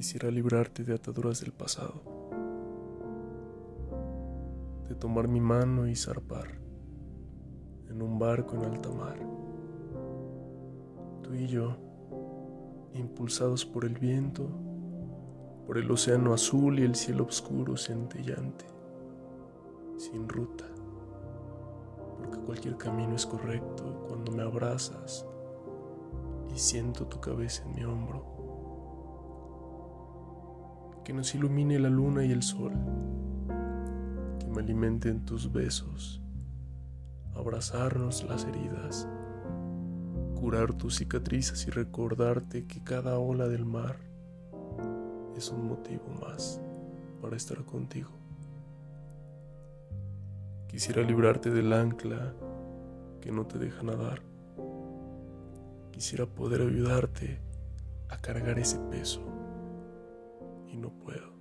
Quisiera librarte de ataduras del pasado, de tomar mi mano y zarpar en un barco en alta mar. Tú y yo, impulsados por el viento, por el océano azul y el cielo oscuro centellante, sin ruta, porque cualquier camino es correcto cuando me abrazas y siento tu cabeza en mi hombro que nos ilumine la luna y el sol, que me alimenten tus besos, abrazarnos las heridas, curar tus cicatrices y recordarte que cada ola del mar es un motivo más para estar contigo. Quisiera librarte del ancla que no te deja nadar. Quisiera poder ayudarte a cargar ese peso no puedo.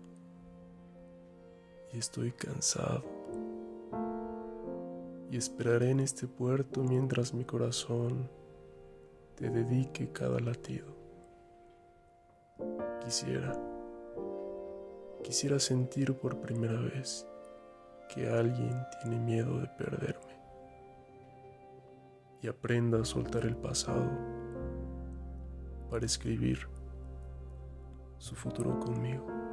Y estoy cansado. Y esperaré en este puerto mientras mi corazón te dedique cada latido. Quisiera, quisiera sentir por primera vez que alguien tiene miedo de perderme y aprenda a soltar el pasado para escribir se futurou comigo.